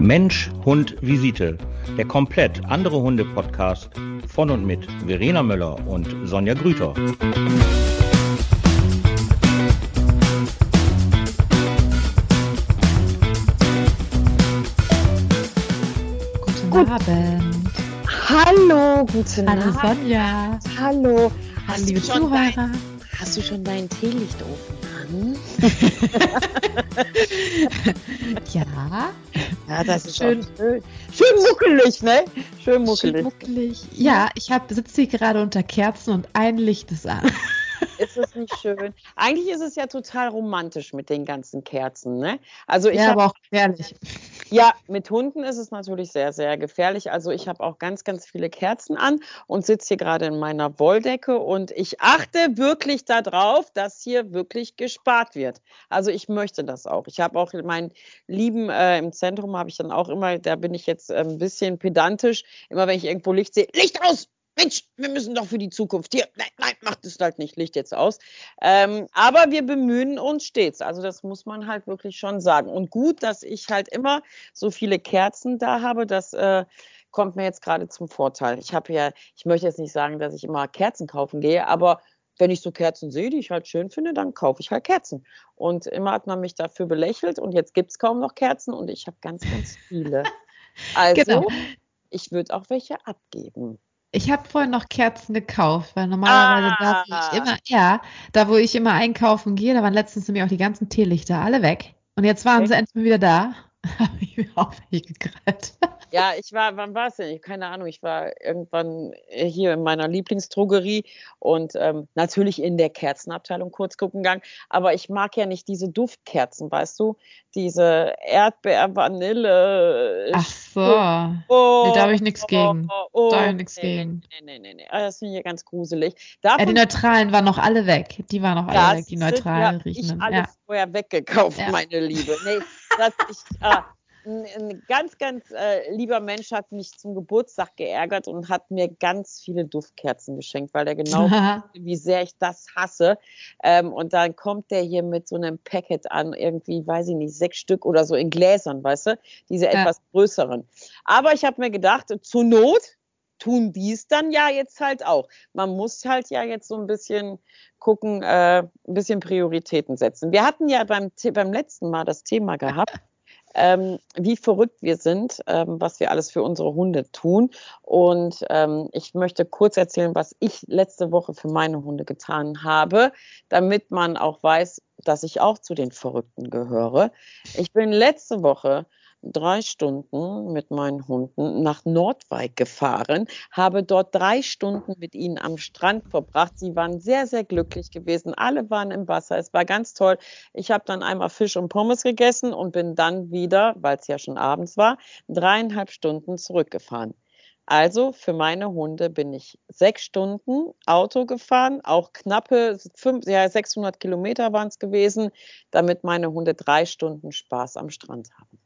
Mensch, Hund, Visite. Der komplett andere Hunde-Podcast von und mit Verena Möller und Sonja Grüter. Guten Abend. Hallo, guten Hallo Abend. Sonja. Hallo. Hallo liebe du schon Zuhörer. Dein, hast du schon deinen Teelichtofen an? Ja, Ja, das ist Schön. schön. Schön muckelig, ne? Schön muckelig. schön muckelig. Ja, ich sitze hier gerade unter Kerzen und ein Licht ist an. Ist es nicht schön? Eigentlich ist es ja total romantisch mit den ganzen Kerzen, ne? Also ich ja, aber auch gefährlich. Ja, mit Hunden ist es natürlich sehr, sehr gefährlich. Also ich habe auch ganz, ganz viele Kerzen an und sitze hier gerade in meiner Wolldecke und ich achte wirklich darauf, dass hier wirklich gespart wird. Also ich möchte das auch. Ich habe auch meinen Lieben äh, im Zentrum habe ich dann auch immer, da bin ich jetzt äh, ein bisschen pedantisch, immer wenn ich irgendwo Licht sehe, Licht aus! Mensch, wir müssen doch für die Zukunft hier. Nein, nein, macht es halt nicht, Licht jetzt aus. Ähm, aber wir bemühen uns stets. Also das muss man halt wirklich schon sagen. Und gut, dass ich halt immer so viele Kerzen da habe, das äh, kommt mir jetzt gerade zum Vorteil. Ich habe ja, ich möchte jetzt nicht sagen, dass ich immer Kerzen kaufen gehe, aber wenn ich so Kerzen sehe, die ich halt schön finde, dann kaufe ich halt Kerzen. Und immer hat man mich dafür belächelt und jetzt gibt es kaum noch Kerzen und ich habe ganz, ganz viele. Also, Genau. ich würde auch welche abgeben. Ich habe vorhin noch Kerzen gekauft, weil normalerweise da, wo Ah. ich immer, ja, da wo ich immer einkaufen gehe, da waren letztens nämlich auch die ganzen Teelichter alle weg. Und jetzt waren Okay. sie endlich mal wieder da. Habe ich mir auch welche gekrallt. Ja, ich war, wann war es denn? Ich, keine Ahnung, ich war irgendwann äh, hier in meiner Lieblingsdrogerie und ähm, natürlich in der Kerzenabteilung kurz gucken gegangen. Aber ich mag ja nicht diese Duftkerzen, weißt du? Diese Erdbeer, Vanille. Ach so. oh, nee, da habe ich nichts gegen. Oh, Da habe ich nichts nee, gegen. Nee, nee, nee, nee. Ah, Das finde ich ja ganz gruselig. Ja, die Davon neutralen waren noch alle weg. Die waren noch alle weg, die sind neutralen ja riechenden. Ich alles Ja. vorher weggekauft, Ja. meine Liebe. Nee, das, ich, ah, ein, ein ganz, ganz äh, lieber Mensch hat mich zum Geburtstag geärgert und hat mir ganz viele Duftkerzen geschenkt, weil er genau wusste, wie sehr ich das hasse. Ähm, und dann kommt der hier mit so einem Packet an, irgendwie, weiß ich nicht, sechs Stück oder so in Gläsern, weißt du, diese Ja. etwas größeren. Aber ich habe mir gedacht, zur Not tun die es dann ja jetzt halt auch. Man muss halt ja jetzt so ein bisschen gucken, äh, ein bisschen Prioritäten setzen. Wir hatten ja beim, beim letzten Mal das Thema gehabt, ähm, wie verrückt wir sind, ähm, was wir alles für unsere Hunde tun. Und ähm, ich möchte kurz erzählen, was ich letzte Woche für meine Hunde getan habe, damit man auch weiß, dass ich auch zu den Verrückten gehöre. Ich bin letzte Woche drei Stunden mit meinen Hunden nach Nordwijk gefahren, habe dort drei Stunden mit ihnen am Strand verbracht. Sie waren sehr, sehr glücklich gewesen. Alle waren im Wasser. Es war ganz toll. Ich habe dann einmal Fisch und Pommes gegessen und bin dann wieder, weil es ja schon abends war, dreieinhalb Stunden zurückgefahren. Also für meine Hunde bin ich sechs Stunden Auto gefahren, auch knappe fünf, ja, 600 Kilometer waren es gewesen, damit meine Hunde drei Stunden Spaß am Strand haben.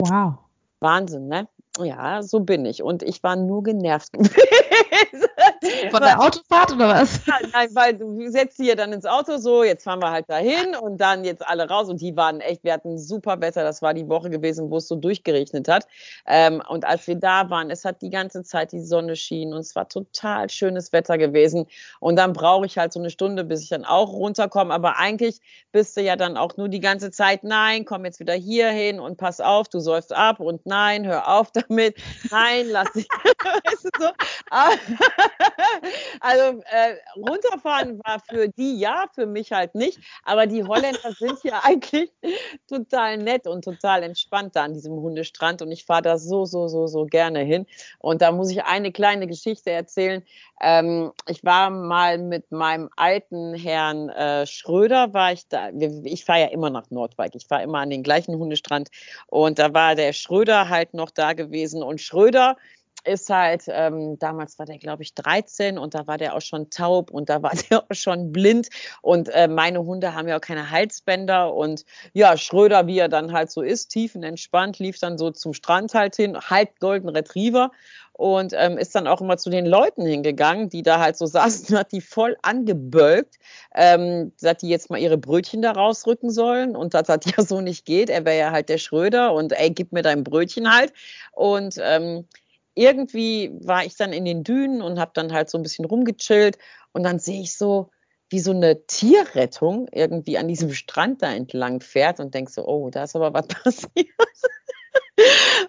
Wow. Wahnsinn, ne? Ja, so bin ich. Und ich war nur genervt gewesen. Von der Autofahrt oder was? Nein, weil du setzt sie ja dann ins Auto so, jetzt fahren wir halt dahin und dann jetzt alle raus und die waren echt, wir hatten super Wetter, das war die Woche gewesen, wo es so durchgeregnet hat. Ähm, und als wir da waren, es hat die ganze Zeit die Sonne schien und es war total schönes Wetter gewesen. Und dann brauche ich halt so eine Stunde, bis ich dann auch runterkomme. Aber eigentlich bist du ja dann auch nur die ganze Zeit, nein, komm jetzt wieder hier hin und pass auf, du säufst ab und nein, hör auf damit, nein, lass dich, weißt du so. Also äh, runterfahren war für die ja, für mich halt nicht. Aber die Holländer sind ja eigentlich total nett und total entspannt da an diesem Hundestrand. Und ich fahre da so, so, so, so gerne hin. Und da muss ich eine kleine Geschichte erzählen. Ähm, ich war mal mit meinem alten Herrn äh, Schröder, war ich da. Ich fahre ja immer nach Nordwijk. Ich fahre immer an den gleichen Hundestrand. Und da war der Schröder halt noch da gewesen. Und Schröder ist halt, ähm, damals war der, glaube ich, 13 und da war der auch schon taub und da war der auch schon blind. Und äh, meine Hunde haben ja auch keine Halsbänder. Und ja, Schröder, wie er dann halt so ist, tiefenentspannt, lief dann so zum Strand halt hin, halb Golden Retriever und ähm, ist dann auch immer zu den Leuten hingegangen, die da halt so saßen, hat die voll angebölkt, ähm, dass die jetzt mal ihre Brötchen da rausrücken sollen und dass das ja so nicht geht. Er wäre ja halt der Schröder und ey, gib mir dein Brötchen halt. Und ähm, irgendwie war ich dann in den Dünen und habe dann halt so ein bisschen rumgechillt und dann sehe ich so, wie so eine Tierrettung irgendwie an diesem Strand da entlang fährt und denk so, oh, da ist aber was passiert.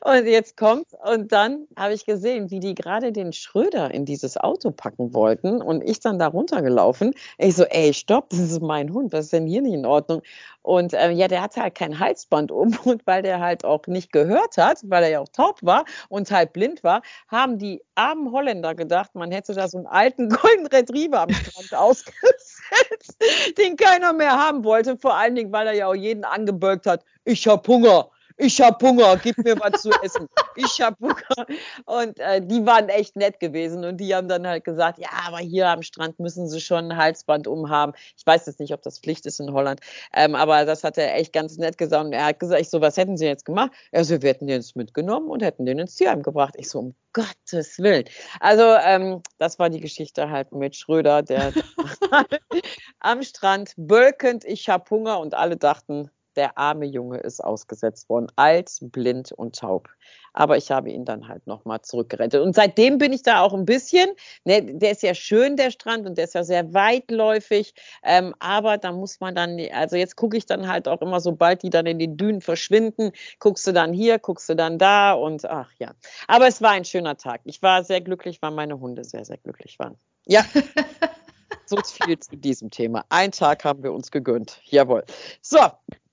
Und jetzt kommt's. Und dann habe ich gesehen, wie die gerade den Schröder in dieses Auto packen wollten. Und ich dann da runtergelaufen. Ich so, ey, stopp, das ist mein Hund. Was ist denn hier nicht in Ordnung? Und äh, ja, der hatte halt kein Halsband um. Und weil der halt auch nicht gehört hat, weil er ja auch taub war und halt blind war, haben die armen Holländer gedacht, man hätte da so einen alten Golden Retriever am Strand ausgesetzt, den keiner mehr haben wollte. Vor allen Dingen, weil er ja auch jeden angebölkt hat. Ich hab Hunger ich hab Hunger, gib mir was zu essen. Ich hab Hunger. Und äh, die waren echt nett gewesen und die haben dann halt gesagt, ja, aber hier am Strand müssen sie schon ein Halsband umhaben. Ich weiß jetzt nicht, ob das Pflicht ist in Holland, ähm, aber das hat er echt ganz nett gesagt. Und er hat gesagt, ich so, was hätten sie jetzt gemacht? Er so, wir hätten den jetzt mitgenommen und hätten den ins Tierheim gebracht. Ich so, um Gottes Willen. Also ähm, das war die Geschichte halt mit Schröder, der am Strand bölkend, ich hab Hunger und alle dachten, der arme Junge ist ausgesetzt worden, alt, blind und taub. Aber ich habe ihn dann halt nochmal zurückgerettet. Und seitdem bin ich da auch ein bisschen, ne, der ist ja schön, der Strand, und der ist ja sehr weitläufig. Ähm, aber da muss man dann, also jetzt gucke ich dann halt auch immer, sobald die dann in den Dünen verschwinden, guckst du dann hier, guckst du dann da und ach ja. Aber es war ein schöner Tag. Ich war sehr glücklich, weil meine Hunde sehr, sehr glücklich waren. Ja. so viel zu diesem Thema. Ein Tag haben wir uns gegönnt. Jawohl. So,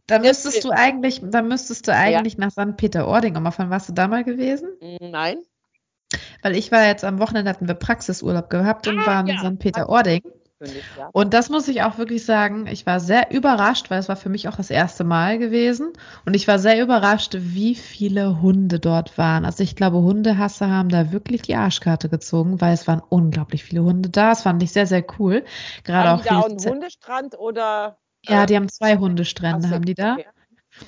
da müsstest du eigentlich, da müsstest du eigentlich ja. nach St. Peter-Ording. Und wann warst du da mal gewesen? Nein. Weil ich war jetzt am Wochenende, hatten wir Praxisurlaub gehabt und ah, waren ja. in St. Peter-Ording. Und das muss ich auch wirklich sagen, ich war sehr überrascht, weil es war für mich auch das erste Mal gewesen. Und ich war sehr überrascht, wie viele Hunde dort waren. Also ich glaube, Hundehasser haben da wirklich die Arschkarte gezogen, weil es waren unglaublich viele Hunde da. Das fand ich sehr, sehr cool. Gerade haben auch die da auch einen Hundestrand oder ja, die haben zwei Hundestrände, haben die da.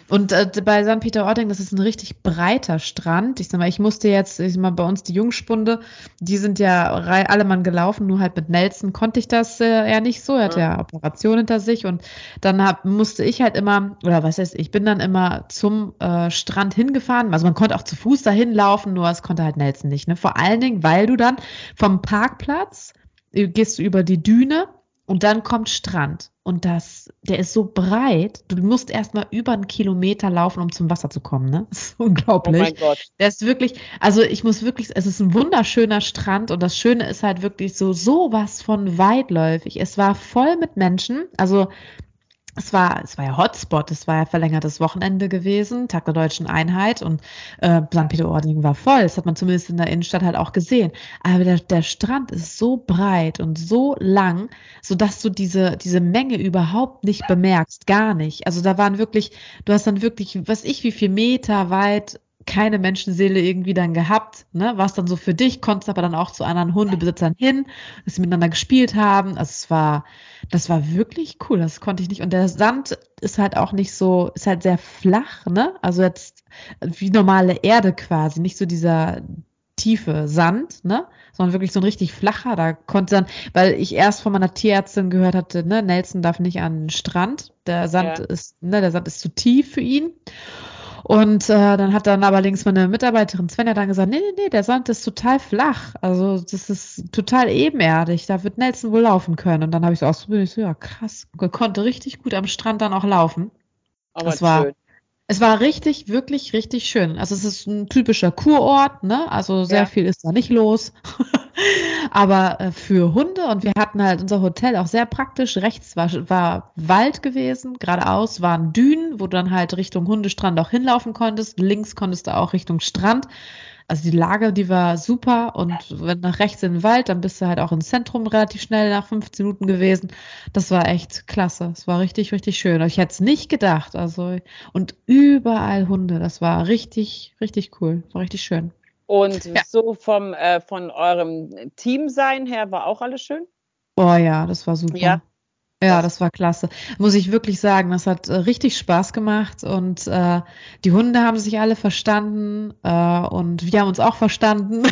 Und äh, bei St. Peter-Ording, das ist ein richtig breiter Strand. Ich sag mal, ich musste jetzt, ich sag mal, bei uns die Jungspunde, die sind ja alle Mann gelaufen, nur halt mit Nelson konnte ich das äh, eher nicht so. Er hatte ja, ja Operation hinter sich und dann hab, musste ich halt immer, oder was heißt, ich bin dann immer zum äh, Strand hingefahren. Also man konnte auch zu Fuß dahin laufen, nur es konnte halt Nelson nicht. Ne? Vor allen Dingen, weil du dann vom Parkplatz äh, gehst du über die Düne und dann kommt Strand. Und das, der ist so breit, du musst erstmal über einen Kilometer laufen, um zum Wasser zu kommen. Ne? Das ist unglaublich. Oh mein Gott. Der ist wirklich, also ich muss wirklich, es ist ein wunderschöner Strand und das Schöne ist halt wirklich so sowas von weitläufig. Es war voll mit Menschen. Also es war, es war ja Hotspot, es war ja verlängertes Wochenende gewesen, Tag der deutschen Einheit und äh, St. Peter-Ording war voll. Das hat man zumindest in der Innenstadt halt auch gesehen. Aber der, der Strand ist so breit und so lang, sodass du diese, diese Menge überhaupt nicht bemerkst, gar nicht. Also da waren wirklich, du hast dann wirklich, was ich, wie viel Meter weit keine Menschenseele irgendwie dann gehabt, ne? War es dann so für dich, konntest aber dann auch zu anderen Hundebesitzern hin, dass sie miteinander gespielt haben. Also es war, das war wirklich cool, das konnte ich nicht. Und der Sand ist halt auch nicht so, ist halt sehr flach, ne? Also jetzt wie normale Erde quasi, nicht so dieser tiefe Sand, ne? Sondern wirklich so ein richtig flacher. Da konnte dann, weil ich erst von meiner Tierärztin gehört hatte, ne, Nelson darf nicht an den Strand. Der Sand ja. ist, ne, der Sand ist zu tief für ihn. Und äh, dann hat dann aber links meine Mitarbeiterin Svenja dann gesagt, nee, nee, nee, der Sand ist total flach. Also das ist total ebenerdig. Da wird Nelson wohl laufen können. Und dann habe ich so ausprobiert, ich so, ja, krass. Konnte richtig gut am Strand dann auch laufen. Aber das war, schön. Es war richtig, wirklich, richtig schön. Also es ist ein typischer Kurort, ne? Also sehr ja. viel ist da nicht los. Aber äh, für Hunde und wir hatten halt unser Hotel auch sehr praktisch. Rechts war, war Wald gewesen, geradeaus waren Dünen, wo du dann halt Richtung Hundestrand auch hinlaufen konntest. Links konntest du auch Richtung Strand. Also die Lage, die war super und wenn nach rechts in den Wald, dann bist du halt auch im Zentrum relativ schnell nach 15 Minuten gewesen. Das war echt klasse. Es war richtig, richtig schön. Ich hätte es nicht gedacht. Also und überall Hunde. Das war richtig, richtig cool. War richtig schön. Und ja. so vom, äh, von eurem Teamsein her war auch alles schön? Oh ja, das war super. Ja. Ja, das war klasse. Muss ich wirklich sagen, das hat äh, richtig Spaß gemacht und äh, die Hunde haben sich alle verstanden äh, und wir haben uns auch verstanden.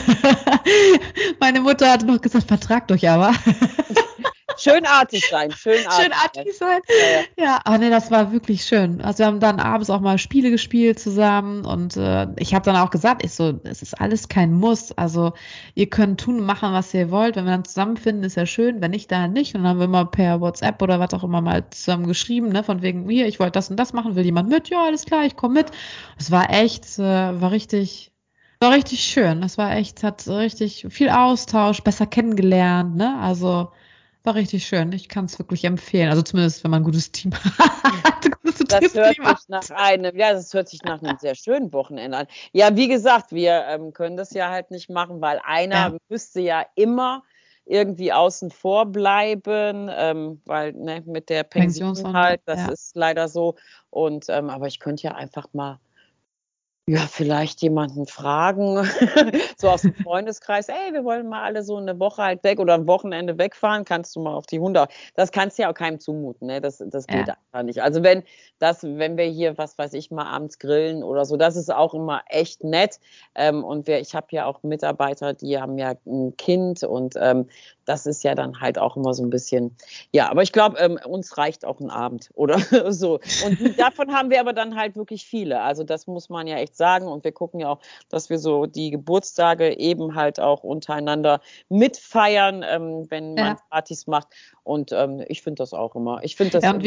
Meine Mutter hat noch gesagt, vertragt euch aber. Schönartig sein, schönartig, schönartig sein. Ja, ja. ja, aber nee, das war wirklich schön. Also wir haben dann abends auch mal Spiele gespielt zusammen und äh, ich habe dann auch gesagt, ich so, es ist alles kein Muss. Also ihr könnt tun und machen, was ihr wollt. Wenn wir dann zusammenfinden, ist ja schön. Wenn nicht, dann nicht. Und dann haben wir immer per WhatsApp oder was auch immer mal zusammen geschrieben, ne, von wegen, hier, ich wollte das und das machen, will jemand mit? Ja, alles klar, ich komme mit. Es war echt, äh, war richtig, war richtig schön. Das war echt, hat richtig viel Austausch, besser kennengelernt, ne? Also war richtig schön. Ich kann es wirklich empfehlen. Also zumindest, wenn man ein gutes Team hat. das hört Team sich nach einem, ja, das hört sich nach einem sehr schönen Wochenende an. Ja, wie gesagt, wir ähm, können das ja halt nicht machen, weil einer ja. müsste ja immer irgendwie außen vor bleiben, ähm, weil ne, mit der Pension halt, das ja. ist leider so. Und ähm, aber ich könnte ja einfach mal ja, vielleicht jemanden fragen, so aus dem Freundeskreis, ey, wir wollen mal alle so eine Woche halt weg oder ein Wochenende wegfahren, kannst du mal auf die Hunde. Das kannst du ja auch keinem zumuten, ne? Das, das geht ja. einfach nicht. Also wenn das, wenn wir hier, was weiß ich, mal abends grillen oder so, das ist auch immer echt nett. Ähm, und wir, ich habe ja auch Mitarbeiter, die haben ja ein Kind und ähm, das ist ja dann halt auch immer so ein bisschen, ja, aber ich glaube, ähm, uns reicht auch ein Abend oder so. Und davon haben wir aber dann halt wirklich viele. Also das muss man ja echt sagen. Und wir gucken ja auch, dass wir so die Geburtstage eben halt auch untereinander mitfeiern, ähm, wenn man ja. Partys macht. Und ähm, ich finde das auch immer. Ich finde das ja, und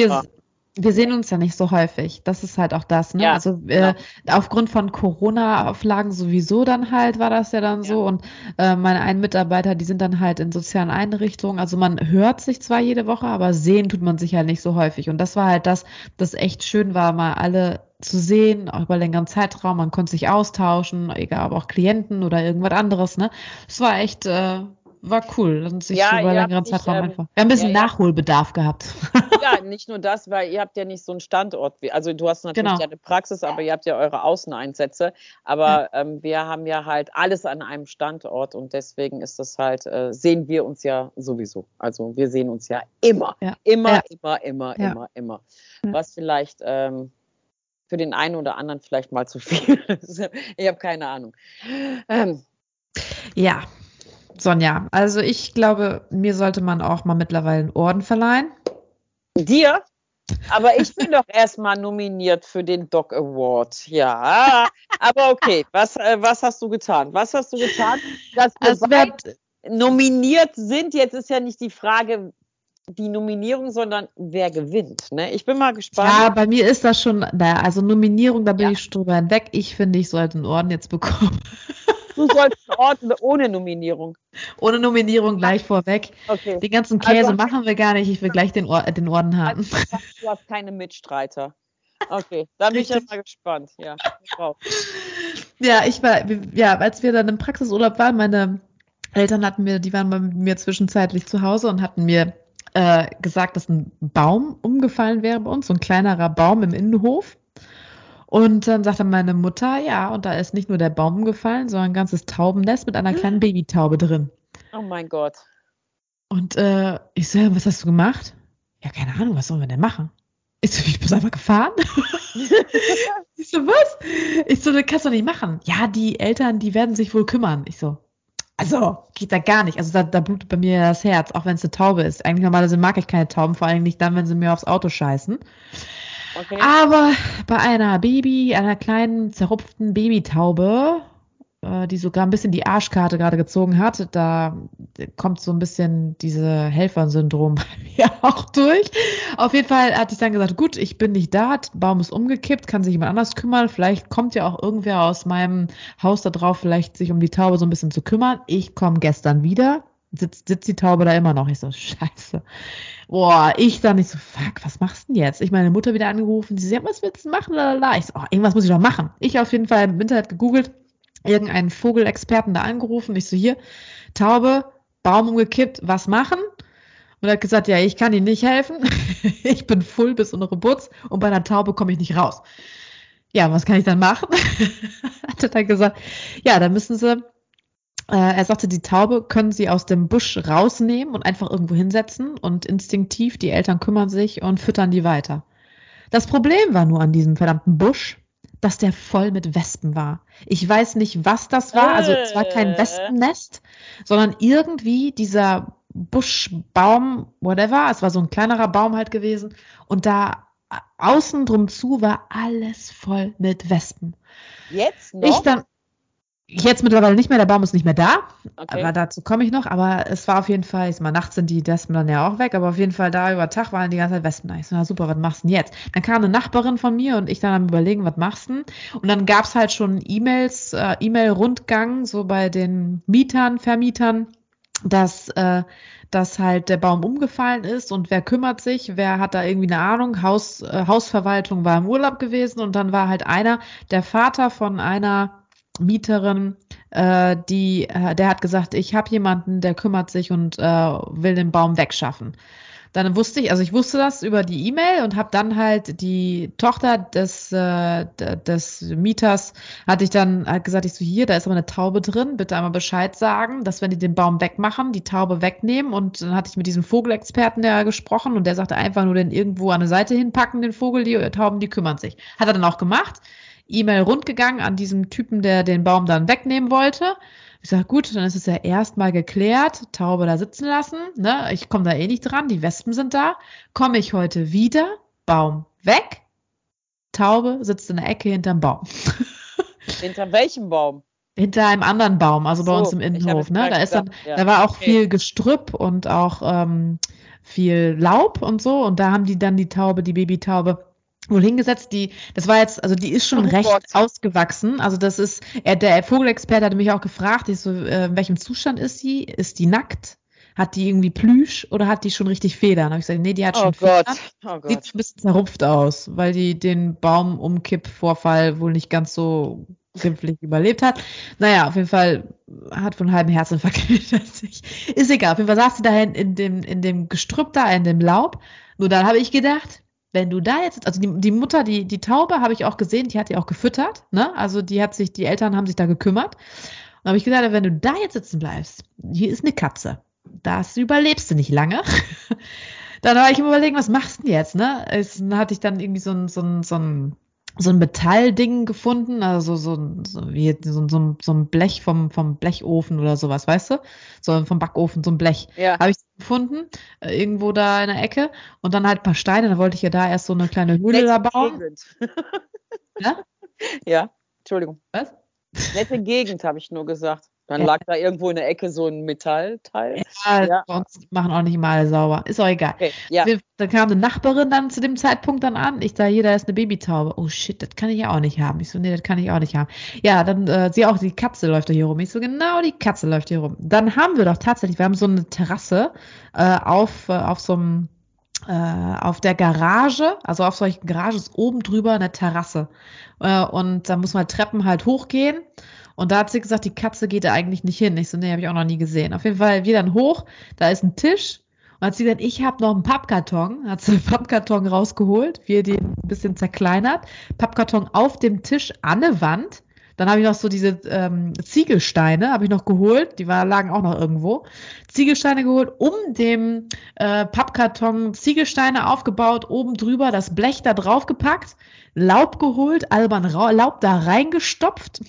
wir, sehen uns ja nicht so häufig. Das ist halt auch das. Ne? Ja, also äh, genau. aufgrund von Corona-Auflagen sowieso dann halt war das ja dann ja. so. Und äh, meine einen Mitarbeiter, die sind dann halt in sozialen Einrichtungen. Also man hört sich zwar jede Woche, aber sehen tut man sich halt nicht so häufig. Und das war halt das, das echt schön war, mal alle zu sehen, auch über längeren Zeitraum. Man konnte sich austauschen, egal ob auch Klienten oder irgendwas anderes. Ne, es war echt äh, war cool. Und sich ja, über längeren Zeitraum ähm, einfach. Wir haben ein bisschen ja, Nachholbedarf gehabt. Ja, nicht nur das, weil ihr habt ja nicht so einen Standort. Wie, also du hast natürlich genau. eine Praxis, aber ihr habt ja eure Außeneinsätze. Aber ähm, wir haben ja halt alles an einem Standort und deswegen ist das halt, äh, sehen wir uns ja sowieso. Also wir sehen uns ja immer, immer, immer, immer, immer, immer. Was vielleicht ähm, für den einen oder anderen vielleicht mal zu viel ist. ich habe keine Ahnung. Ähm, ja, Sonja, also ich glaube, mir sollte man auch mal mittlerweile einen Orden verleihen. Dir? Aber ich bin doch erstmal nominiert für den Doc Award. Ja, aber okay. Was, äh, was hast du getan? Was hast du getan, dass wir also nominiert sind? Jetzt ist ja nicht die Frage, die Nominierung, sondern wer gewinnt. Ne? Ich bin mal gespannt. Ja, bei mir ist das schon, naja, also Nominierung, da bin ja. ich schon drüber hinweg. Ich finde, ich sollte einen Orden jetzt bekommen. Du sollst Orden ohne Nominierung. Ohne Nominierung gleich vorweg. Okay. Den ganzen also Käse also, machen wir gar nicht. Ich will gleich den, Or den Orden haben. du hast keine Mitstreiter. Okay, da bin ich ja mal gespannt. Ja, wow. ja, ich war, ja, als wir dann im Praxisurlaub waren, meine Eltern hatten mir, die waren bei mir zwischenzeitlich zu Hause und hatten mir äh, gesagt, dass ein Baum umgefallen wäre bei uns, so ein kleinerer Baum im Innenhof. Und dann sagte meine Mutter, ja, und da ist nicht nur der Baum gefallen, sondern ein ganzes Taubennest mit einer kleinen Babytaube drin. Oh mein Gott. Und äh, ich so, was hast du gemacht? Ja, keine Ahnung, was sollen wir denn machen? Ich so, ich bin einfach gefahren. ich so, was? Ich so, das kannst du nicht machen. Ja, die Eltern, die werden sich wohl kümmern. Ich so, also, geht da gar nicht. Also da, da blutet bei mir das Herz, auch wenn es eine Taube ist. Eigentlich normalerweise mag ich keine Tauben, vor allem nicht dann, wenn sie mir aufs Auto scheißen. Okay. Aber bei einer Baby, einer kleinen zerrupften Babytaube, äh, die sogar ein bisschen die Arschkarte gerade gezogen hat, da kommt so ein bisschen diese Helfersyndrom bei mir auch durch. Auf jeden Fall hatte ich dann gesagt, gut, ich bin nicht da, Baum ist umgekippt, kann sich jemand anders kümmern. Vielleicht kommt ja auch irgendwer aus meinem Haus da drauf, vielleicht sich um die Taube so ein bisschen zu kümmern. Ich komme gestern wieder, sitzt, sitzt die Taube da immer noch. Ich so, scheiße. Boah, ich dann nicht so, fuck, was machst du denn jetzt? Ich meine Mutter wieder angerufen, so, ja, was willst du machen? Lalala. Ich so, oh, irgendwas muss ich doch machen. Ich auf jeden Fall im Internet gegoogelt, irgendeinen Vogelexperten da angerufen. Ich so, hier, Taube, Baum umgekippt, was machen? Und er hat gesagt, ja, ich kann Ihnen nicht helfen. ich bin full bis unter Butz und bei einer Taube komme ich nicht raus. ja, was kann ich dann machen? Hat er dann gesagt, ja, dann müssen sie, er sagte, die Taube können sie aus dem Busch rausnehmen und einfach irgendwo hinsetzen und instinktiv, die Eltern kümmern sich und füttern die weiter. Das Problem war nur an diesem verdammten Busch, dass der voll mit Wespen war. Ich weiß nicht, was das war. Also es war kein äh. Wespennest, sondern irgendwie dieser Buschbaum, whatever. Es war so ein kleinerer Baum halt gewesen. Und da außen drum zu war alles voll mit Wespen. Jetzt noch? Ich dann, Jetzt mittlerweile nicht mehr, der Baum ist nicht mehr da. Okay. Aber dazu komme ich noch. Aber es war auf jeden Fall, ich mal, nachts sind die Wespen dann ja auch weg, aber auf jeden Fall da über Tag waren die ganze Zeit Wespen. Ich so, na super, was machst du denn jetzt? Dann kam eine Nachbarin von mir und ich dann am überlegen, was machst du denn? Und dann gab es halt schon E-Mails, äh, E-Mail-Rundgang, so bei den Mietern, Vermietern, dass, äh, dass halt der Baum umgefallen ist und wer kümmert sich, wer hat da irgendwie eine Ahnung. Haus, äh, Hausverwaltung war im Urlaub gewesen und dann war halt einer, der Vater von einer Mieterin, äh, die, äh, der hat gesagt, ich habe jemanden, der kümmert sich und äh, will den Baum wegschaffen. Dann wusste ich, also ich wusste das über die E-Mail und habe dann halt die Tochter des, äh, des Mieters, hatte ich dann halt gesagt, ich so, hier, da ist aber eine Taube drin, bitte einmal Bescheid sagen, dass wenn die den Baum wegmachen, die Taube wegnehmen und dann hatte ich mit diesem Vogelexperten der gesprochen und der sagte einfach nur den irgendwo an eine Seite hinpacken, den Vogel, die Tauben, die kümmern sich. Hat er dann auch gemacht. E-Mail rundgegangen an diesem Typen, der den Baum dann wegnehmen wollte. Ich sage, gut, dann ist es ja erstmal geklärt, Taube da sitzen lassen. Ne? Ich komme da eh nicht dran, die Wespen sind da. Komme ich heute wieder, Baum weg, Taube sitzt in der Ecke hinterm Baum. Hinter welchem Baum? Hinter einem anderen Baum, also bei so, uns im Innenhof. Ne? Da, ist dann, ja. da war auch okay. viel Gestrüpp und auch ähm, viel Laub und so. Und da haben die dann die Taube, die Babytaube, wohl hingesetzt, die, das war jetzt, also die ist schon oh recht Gott. ausgewachsen. Also das ist, er, der Vogelexperte hatte mich auch gefragt, ich so, äh, in welchem Zustand ist sie? Ist die nackt? Hat die irgendwie Plüsch oder hat die schon richtig Federn? Habe ich gesagt, nee, die hat schon oh Federn. Gott. Oh Gott. Sieht ein bisschen zerrupft aus, weil die den Baumumkipp-Vorfall wohl nicht ganz so glimpflich überlebt hat. Naja, auf jeden Fall hat von halbem Herzinfarkt Ist egal. Auf jeden Fall saß sie da in, in, dem, in dem Gestrüpp da, in dem Laub. Nur dann habe ich gedacht, wenn du da jetzt, also die, die Mutter, die, die Taube habe ich auch gesehen, die hat die auch gefüttert, ne? Also die hat sich, die Eltern haben sich da gekümmert. Und habe ich gesagt, wenn du da jetzt sitzen bleibst, hier ist eine Katze, das überlebst du nicht lange. dann war ich überlegen, was machst du denn jetzt, ne? Es, dann hatte ich dann irgendwie so ein, so ein, so ein so ein Metallding gefunden, also so, so wie so, so, so ein Blech vom, vom Blechofen oder sowas, weißt du? So vom Backofen, so ein Blech. Ja. Habe ich gefunden, äh, irgendwo da in der Ecke. Und dann halt ein paar Steine, da wollte ich ja da erst so eine kleine Höhle da bauen. ja? Ja, Entschuldigung. Was? Nette Gegend, habe ich nur gesagt. Dann lag da irgendwo in der Ecke so ein Metallteil. Ja, ja. uns machen auch nicht mal sauber. Ist auch egal. Okay, ja. Dann kam eine Nachbarin dann zu dem Zeitpunkt dann an. Ich sage, hier, da ist eine Babytaube. Oh shit, das kann ich ja auch nicht haben. Ich so, nee, das kann ich auch nicht haben. Ja, dann äh, sie auch, die Katze läuft da hier rum. Ich so, genau, die Katze läuft hier rum. Dann haben wir doch tatsächlich, wir haben so eine Terrasse äh, auf, äh, auf so einem auf der Garage, also auf solchen Garages oben drüber eine Terrasse. Äh, und da muss man Treppen halt hochgehen. Und da hat sie gesagt, die Katze geht da eigentlich nicht hin. Ich so, nee, habe ich auch noch nie gesehen. Auf jeden Fall, wir dann hoch, da ist ein Tisch. Und hat sie gesagt, ich habe noch einen Pappkarton. Hat sie einen Pappkarton rausgeholt, wir den ein bisschen zerkleinert. Pappkarton auf dem Tisch an der Wand. Dann habe ich noch so diese ähm, Ziegelsteine, habe ich noch geholt, die war, lagen auch noch irgendwo. Ziegelsteine geholt, um dem äh, Pappkarton Ziegelsteine aufgebaut, oben drüber das Blech da drauf gepackt, Laub geholt, albern Laub da reingestopft. Ein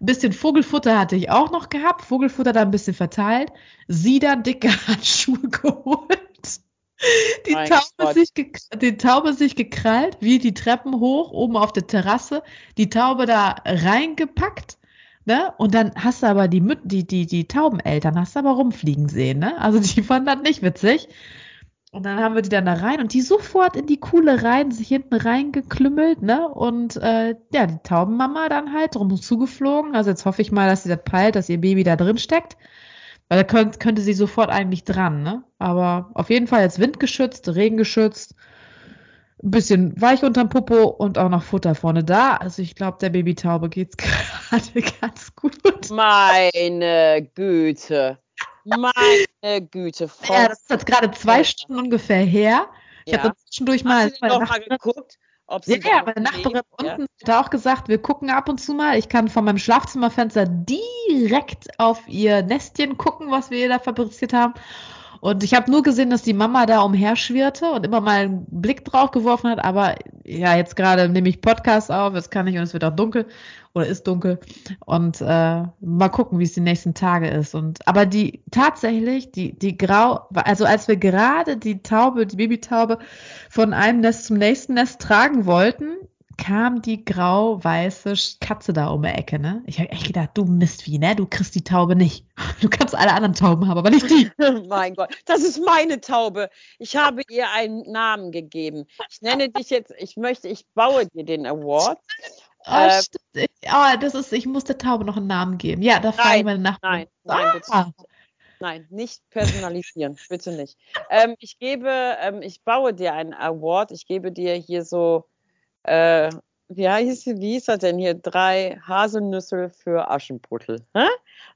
bisschen Vogelfutter hatte ich auch noch gehabt. Vogelfutter da ein bisschen verteilt. Sie dann dicke Handschuhe geholt. Die Taube, sich die Taube sich gekrallt, wie die Treppen hoch, oben auf der Terrasse, die Taube da reingepackt, ne? Und dann hast du aber die, die, die, die Taubeneltern hast du aber rumfliegen sehen, ne? Also die fanden das nicht witzig. Und dann haben wir die dann da rein und die sofort in die Kuhle rein, sich hinten reingeklümmelt, ne? Und äh, ja, die Taubenmama dann halt drum zugeflogen. Also jetzt hoffe ich mal, dass sie das peilt, dass ihr Baby da drin steckt. Weil da könnt, könnte sie sofort eigentlich dran, ne? Aber auf jeden Fall jetzt windgeschützt, regengeschützt, ein bisschen weich unterm Popo und auch noch Futter vorne da. Also ich glaube, der Babytaube geht's gerade ganz gut. Meine Güte. Meine Güte, Frau. Ja, das ist jetzt gerade zwei Stunden ungefähr her. Ich ja. habe zwischendurch mal. Hast du noch mal geguckt, ob sie. Ja, ja meine Nachbarin ja. unten hat auch gesagt, wir gucken ab und zu mal. Ich kann von meinem Schlafzimmerfenster direkt auf ihr Nestchen gucken, was wir da fabriziert haben. Und ich habe nur gesehen, dass die Mama da umherschwirrte und immer mal einen Blick drauf geworfen hat. Aber ja, jetzt gerade nehme ich Podcast auf, jetzt kann ich und es wird auch dunkel oder ist dunkel. Und äh, mal gucken, wie es die nächsten Tage ist. Und aber die tatsächlich, die, die Grau, also als wir gerade die Taube, die Babytaube von einem Nest zum nächsten Nest tragen wollten, kam die grau-weiße Katze da um die Ecke, ne? Ich habe echt gedacht, du Mistvieh, ne? Du kriegst die Taube nicht. Du kannst alle anderen Tauben haben, aber nicht die. mein Gott, das ist meine Taube. Ich habe ihr einen Namen gegeben. Ich nenne dich jetzt, ich möchte, ich baue dir den Award. Oh, äh, oh, das ist, ich muss der Taube noch einen Namen geben. Ja, da frage ich meine Nachbarn. Nein, nein, bitte. Ah. Nein, nicht personalisieren, bitte nicht. Ähm, ich gebe, ähm, ich baue dir einen Award. Ich gebe dir hier so äh, wie, hieß, wie hieß das denn hier? Drei Haselnüsse für Aschenputtel. Hä?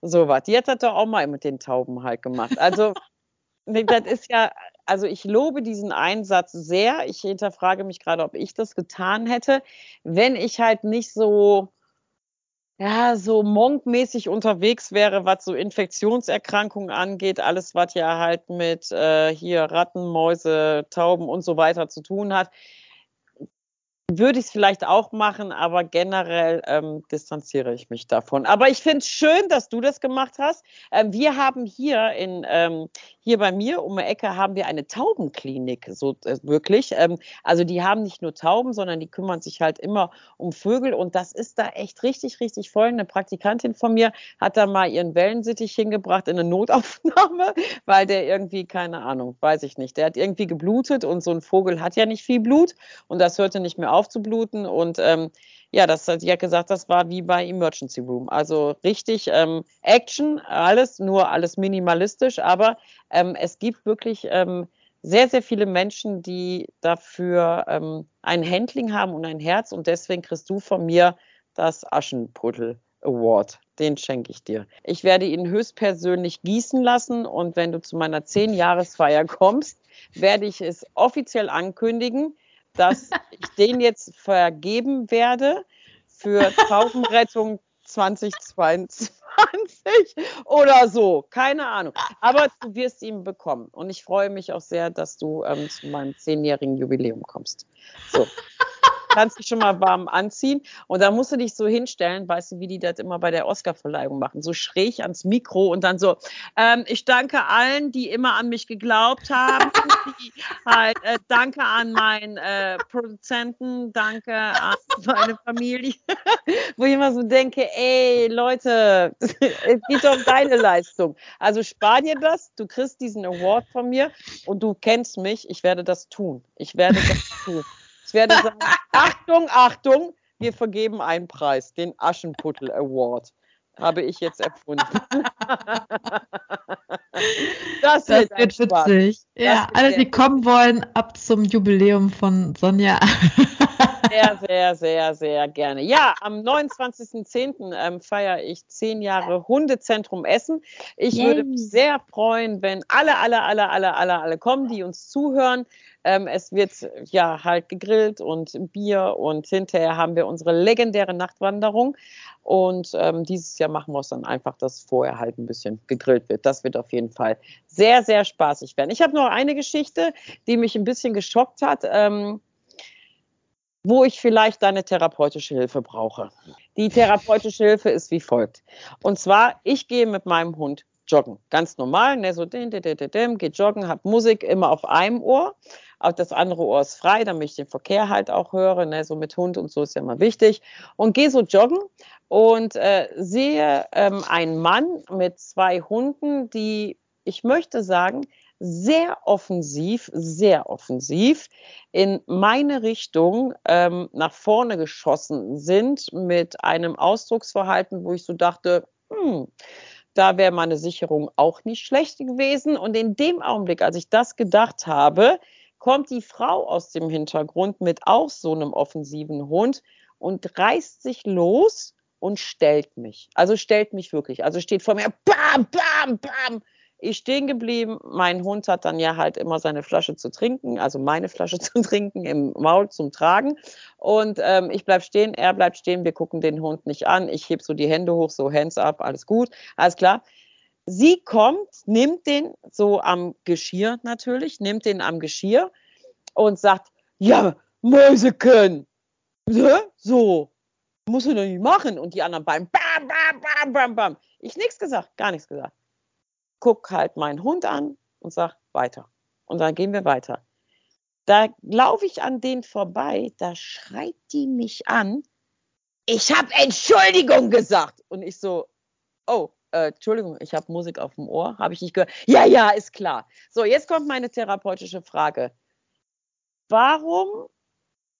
So was. Jetzt hat er auch mal mit den Tauben halt gemacht. Also, das ist ja, also ich lobe diesen Einsatz sehr. Ich hinterfrage mich gerade, ob ich das getan hätte, wenn ich halt nicht so, ja, so monkmäßig unterwegs wäre, was so Infektionserkrankungen angeht, alles, was ja halt mit äh, hier Ratten, Mäuse, Tauben und so weiter zu tun hat würde ich es vielleicht auch machen, aber generell ähm, distanziere ich mich davon. Aber ich finde es schön, dass du das gemacht hast. Ähm, wir haben hier in ähm, hier bei mir um die Ecke haben wir eine Taubenklinik, so äh, wirklich. Ähm, also die haben nicht nur Tauben, sondern die kümmern sich halt immer um Vögel und das ist da echt richtig, richtig voll. Eine Praktikantin von mir hat da mal ihren Wellensittich hingebracht in eine Notaufnahme, weil der irgendwie keine Ahnung, weiß ich nicht. Der hat irgendwie geblutet und so ein Vogel hat ja nicht viel Blut und das hörte nicht mehr auf aufzubluten. Und ähm, ja, das hat hat gesagt, das war wie bei Emergency Room. Also richtig ähm, Action, alles, nur alles minimalistisch, aber ähm, es gibt wirklich ähm, sehr, sehr viele Menschen, die dafür ähm, ein Handling haben und ein Herz und deswegen kriegst du von mir das Aschenputtel Award. Den schenke ich dir. Ich werde ihn höchstpersönlich gießen lassen und wenn du zu meiner 10-Jahresfeier kommst, werde ich es offiziell ankündigen dass ich den jetzt vergeben werde für Taubenrettung 2022 oder so. Keine Ahnung. Aber du wirst ihn bekommen. Und ich freue mich auch sehr, dass du ähm, zu meinem zehnjährigen Jubiläum kommst. So kannst dich schon mal warm anziehen. Und da musst du dich so hinstellen, weißt du, wie die das immer bei der Oscarverleihung machen, so schräg ans Mikro und dann so, ähm, ich danke allen, die immer an mich geglaubt haben. halt, äh, danke an meinen äh, Produzenten, danke an meine Familie. Wo ich immer so denke, ey, Leute, es geht um deine Leistung. Also spar dir das, du kriegst diesen Award von mir und du kennst mich, ich werde das tun. Ich werde das tun. Ich werde sagen, Achtung, Achtung, wir vergeben einen Preis, den Aschenputtel Award. Habe ich jetzt erfunden. das, das wird, witzig. Ja, alle, die kommen wollen, ab zum Jubiläum von Sonja. Sehr, sehr, sehr, sehr gerne. Ja, am 29.10. Ähm, feiere ich zehn Jahre Hundezentrum Essen. Ich Yay. würde mich sehr freuen, wenn alle, alle, alle, alle, alle, alle kommen, die uns zuhören. Ähm, es wird ja halt gegrillt und Bier und hinterher haben wir unsere legendäre Nachtwanderung. Und ähm, dieses Jahr machen wir es dann einfach, dass vorher halt ein bisschen gegrillt wird. Das wird auf jeden Fall sehr, sehr spaßig werden. Ich habe noch eine Geschichte, die mich ein bisschen geschockt hat. Ähm, wo ich vielleicht deine therapeutische Hilfe brauche. Die therapeutische Hilfe ist wie folgt. Und zwar, ich gehe mit meinem Hund joggen. Ganz normal, ne, so din, geht joggen, habe Musik immer auf einem Ohr. Auch das andere Ohr ist frei, damit ich den Verkehr halt auch höre, ne, so mit Hund und so ist ja immer wichtig. Und gehe so joggen und äh, sehe ähm, einen Mann mit zwei Hunden, die, ich möchte sagen, sehr offensiv, sehr offensiv in meine Richtung ähm, nach vorne geschossen sind mit einem Ausdrucksverhalten, wo ich so dachte, hm, da wäre meine Sicherung auch nicht schlecht gewesen. Und in dem Augenblick, als ich das gedacht habe, kommt die Frau aus dem Hintergrund mit auch so einem offensiven Hund und reißt sich los und stellt mich. Also stellt mich wirklich. Also steht vor mir, bam, bam, bam, Ich stehen geblieben. Mein Hund hat dann ja halt immer seine Flasche zu trinken, also meine Flasche zu trinken im Maul zum Tragen. Und ähm, ich bleib stehen, er bleibt stehen. Wir gucken den Hund nicht an. Ich heb so die Hände hoch, so Hands up, alles gut, alles klar. Sie kommt, nimmt den so am Geschirr natürlich, nimmt den am Geschirr und sagt, ja, Mäuseken, so, muss ich doch nicht machen. Und die anderen beiden, bam, bam, bam, bam, bam. Ich nichts gesagt, gar nichts gesagt. Guck halt meinen Hund an und sag weiter. Und dann gehen wir weiter. Da laufe ich an denen vorbei, da schreit die mich an. Ich habe Entschuldigung gesagt. Und ich so, oh, äh, Entschuldigung, ich habe Musik auf dem Ohr, habe ich nicht gehört. Ja, ja, ist klar. So, jetzt kommt meine therapeutische Frage. Warum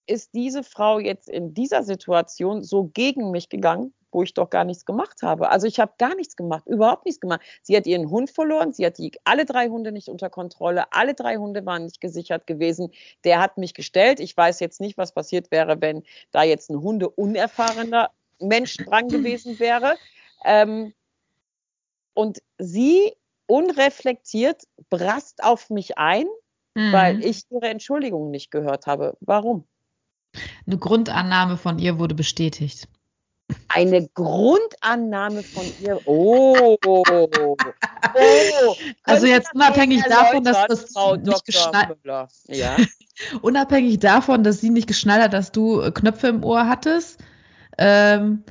ist diese Frau jetzt in dieser Situation so gegen mich gegangen, wo ich doch gar nichts gemacht habe? Also ich habe gar nichts gemacht, überhaupt nichts gemacht. Sie hat ihren Hund verloren, sie hat die, alle drei Hunde nicht unter Kontrolle, alle drei Hunde waren nicht gesichert gewesen. Der hat mich gestellt. Ich weiß jetzt nicht, was passiert wäre, wenn da jetzt ein Hunde unerfahrener Mensch dran gewesen wäre. Ähm, und sie unreflektiert brast auf mich ein, mhm. weil ich ihre Entschuldigung nicht gehört habe. Warum? Eine Grundannahme von ihr wurde bestätigt. Eine Grundannahme von ihr. Oh. oh. Also jetzt unabhängig davon, dass das Frau nicht geschnallt ja. Unabhängig davon, dass sie nicht geschnallt hat, dass du Knöpfe im Ohr hattest, ähm,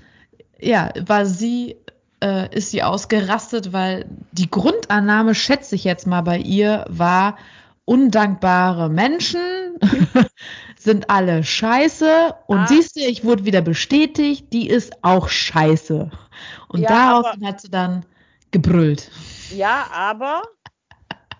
ja, war sie, äh, ist sie ausgerastet, weil die Grundannahme, schätze ich jetzt mal bei ihr, war, undankbare Menschen sind alle scheiße und ah. siehst du, ich wurde wieder bestätigt, die ist auch scheiße. Und ja, daraufhin hat sie dann gebrüllt. Ja, aber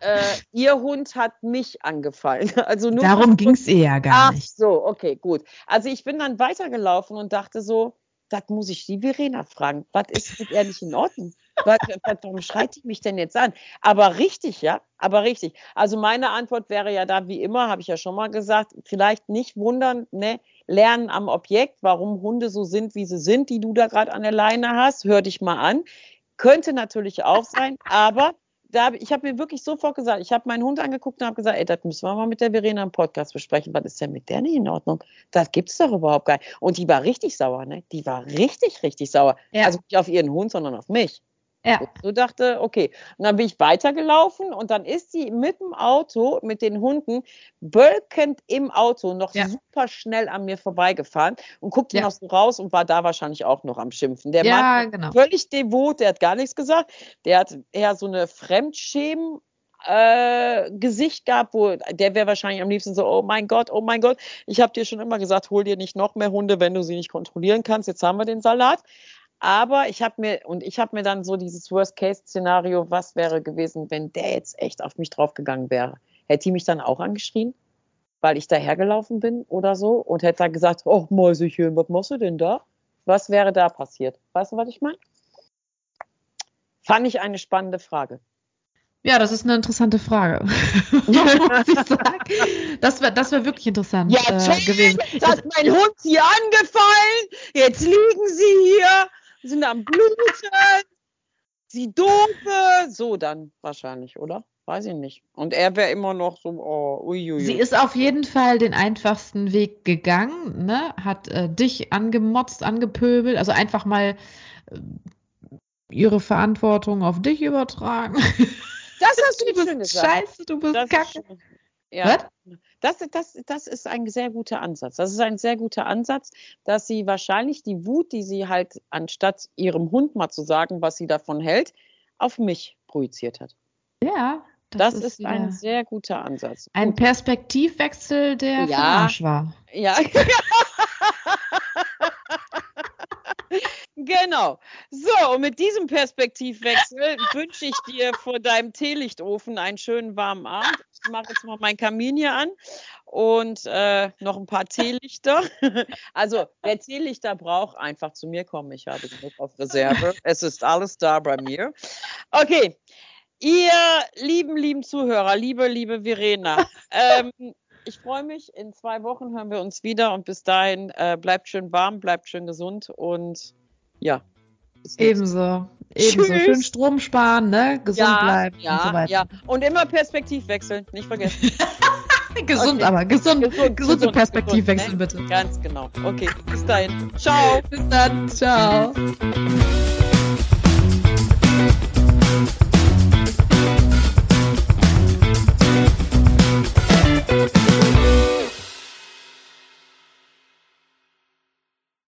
äh, ihr Hund hat mich angefallen. Also nur Darum ging es ihr ja gar nicht. Ach so, okay, gut. Also ich bin dann weitergelaufen und dachte so, das muss ich die Verena fragen. Was ist mit ihr nicht in Ordnung? Warum schreit die mich denn jetzt an? Aber richtig, ja, aber richtig. Also meine Antwort wäre ja da wie immer, habe ich ja schon mal gesagt, vielleicht nicht wundern, ne? Lernen am Objekt, warum Hunde so sind, wie sie sind, die du da gerade an der Leine hast. Hör dich mal an. Könnte natürlich auch sein, aber da, ich habe mir wirklich sofort gesagt, ich habe meinen Hund angeguckt und habe gesagt, ey, das müssen wir mal mit der Verena im Podcast besprechen. Was ist denn mit der nicht in Ordnung? Das gibt es doch überhaupt gar nicht. Und die war richtig sauer, ne? Die war richtig, richtig sauer. Ja. Also nicht auf ihren Hund, sondern auf mich. Ja. So dachte, okay. Und dann bin ich weitergelaufen und dann ist sie mit dem Auto, mit den Hunden, bölkend im Auto noch ja. super schnell an mir vorbeigefahren und guckte ja. noch so raus und war da wahrscheinlich auch noch am Schimpfen. Der ja, Mann genau. völlig devot, der hat gar nichts gesagt. Der hat eher so eine Fremdschämen äh, Gesicht gab, wo der wäre wahrscheinlich am liebsten so, oh mein Gott, oh mein Gott, ich habe dir schon immer gesagt, hol dir nicht noch mehr Hunde, wenn du sie nicht kontrollieren kannst. Jetzt haben wir den Salat. Aber ich habe mir, und ich habe mir dann so dieses Worst-Case-Szenario, was wäre gewesen, wenn der jetzt echt auf mich draufgegangen wäre? Hätte die mich dann auch angeschrien, weil ich dahergelaufen bin oder so? Und hätte dann gesagt, oh Mäuschen, was machst du denn da? Was wäre da passiert? Weißt du, was ich meine? Fand ich eine spannende Frage. Ja, das ist eine interessante Frage. das wäre das wär wirklich interessant ja, äh, gewesen. Jetzt hat mein Hund hier angefallen. Jetzt liegen sie hier sind am Bluten, sie doofe. So dann wahrscheinlich, oder? Weiß ich nicht. Und er wäre immer noch so, oh, uiuiui. Sie ist auf jeden Fall den einfachsten Weg gegangen, ne? Hat äh, dich angemotzt, angepöbelt, also einfach mal äh, ihre Verantwortung auf dich übertragen. Das hast du, du bist scheiße, du bist das kacke. Ja. Das, das, das ist ein sehr guter Ansatz. Das ist ein sehr guter Ansatz, dass sie wahrscheinlich die Wut, die sie halt anstatt ihrem Hund mal zu sagen, was sie davon hält, auf mich projiziert hat. Ja. Das, das ist, ist ein sehr guter Ansatz. Ein Perspektivwechsel, der ja, Arsch war. Ja. Genau. So, und mit diesem Perspektivwechsel wünsche ich dir vor deinem Teelichtofen einen schönen warmen Abend. Ich mache jetzt mal mein Kamin hier an und äh, noch ein paar Teelichter. Also, wer Teelichter braucht, einfach zu mir kommen. Ich habe genug auf Reserve. Es ist alles da bei mir. Okay. Ihr lieben, lieben Zuhörer, liebe, liebe Verena, ähm, ich freue mich. In zwei Wochen hören wir uns wieder und bis dahin äh, bleibt schön warm, bleibt schön gesund und ja, Ebenso. Ebenso. Tschüss. Schön Strom sparen, ne? Gesund ja, bleiben ja, und so weiter. ja. Und immer Perspektiv wechseln, nicht vergessen. Gesund Okay. aber, gesund, Gesund, gesunde gesund, Perspektivwechsel gesund, bitte. Ganz genau. Okay, bis dahin. Ciao. Bis dann, ciao.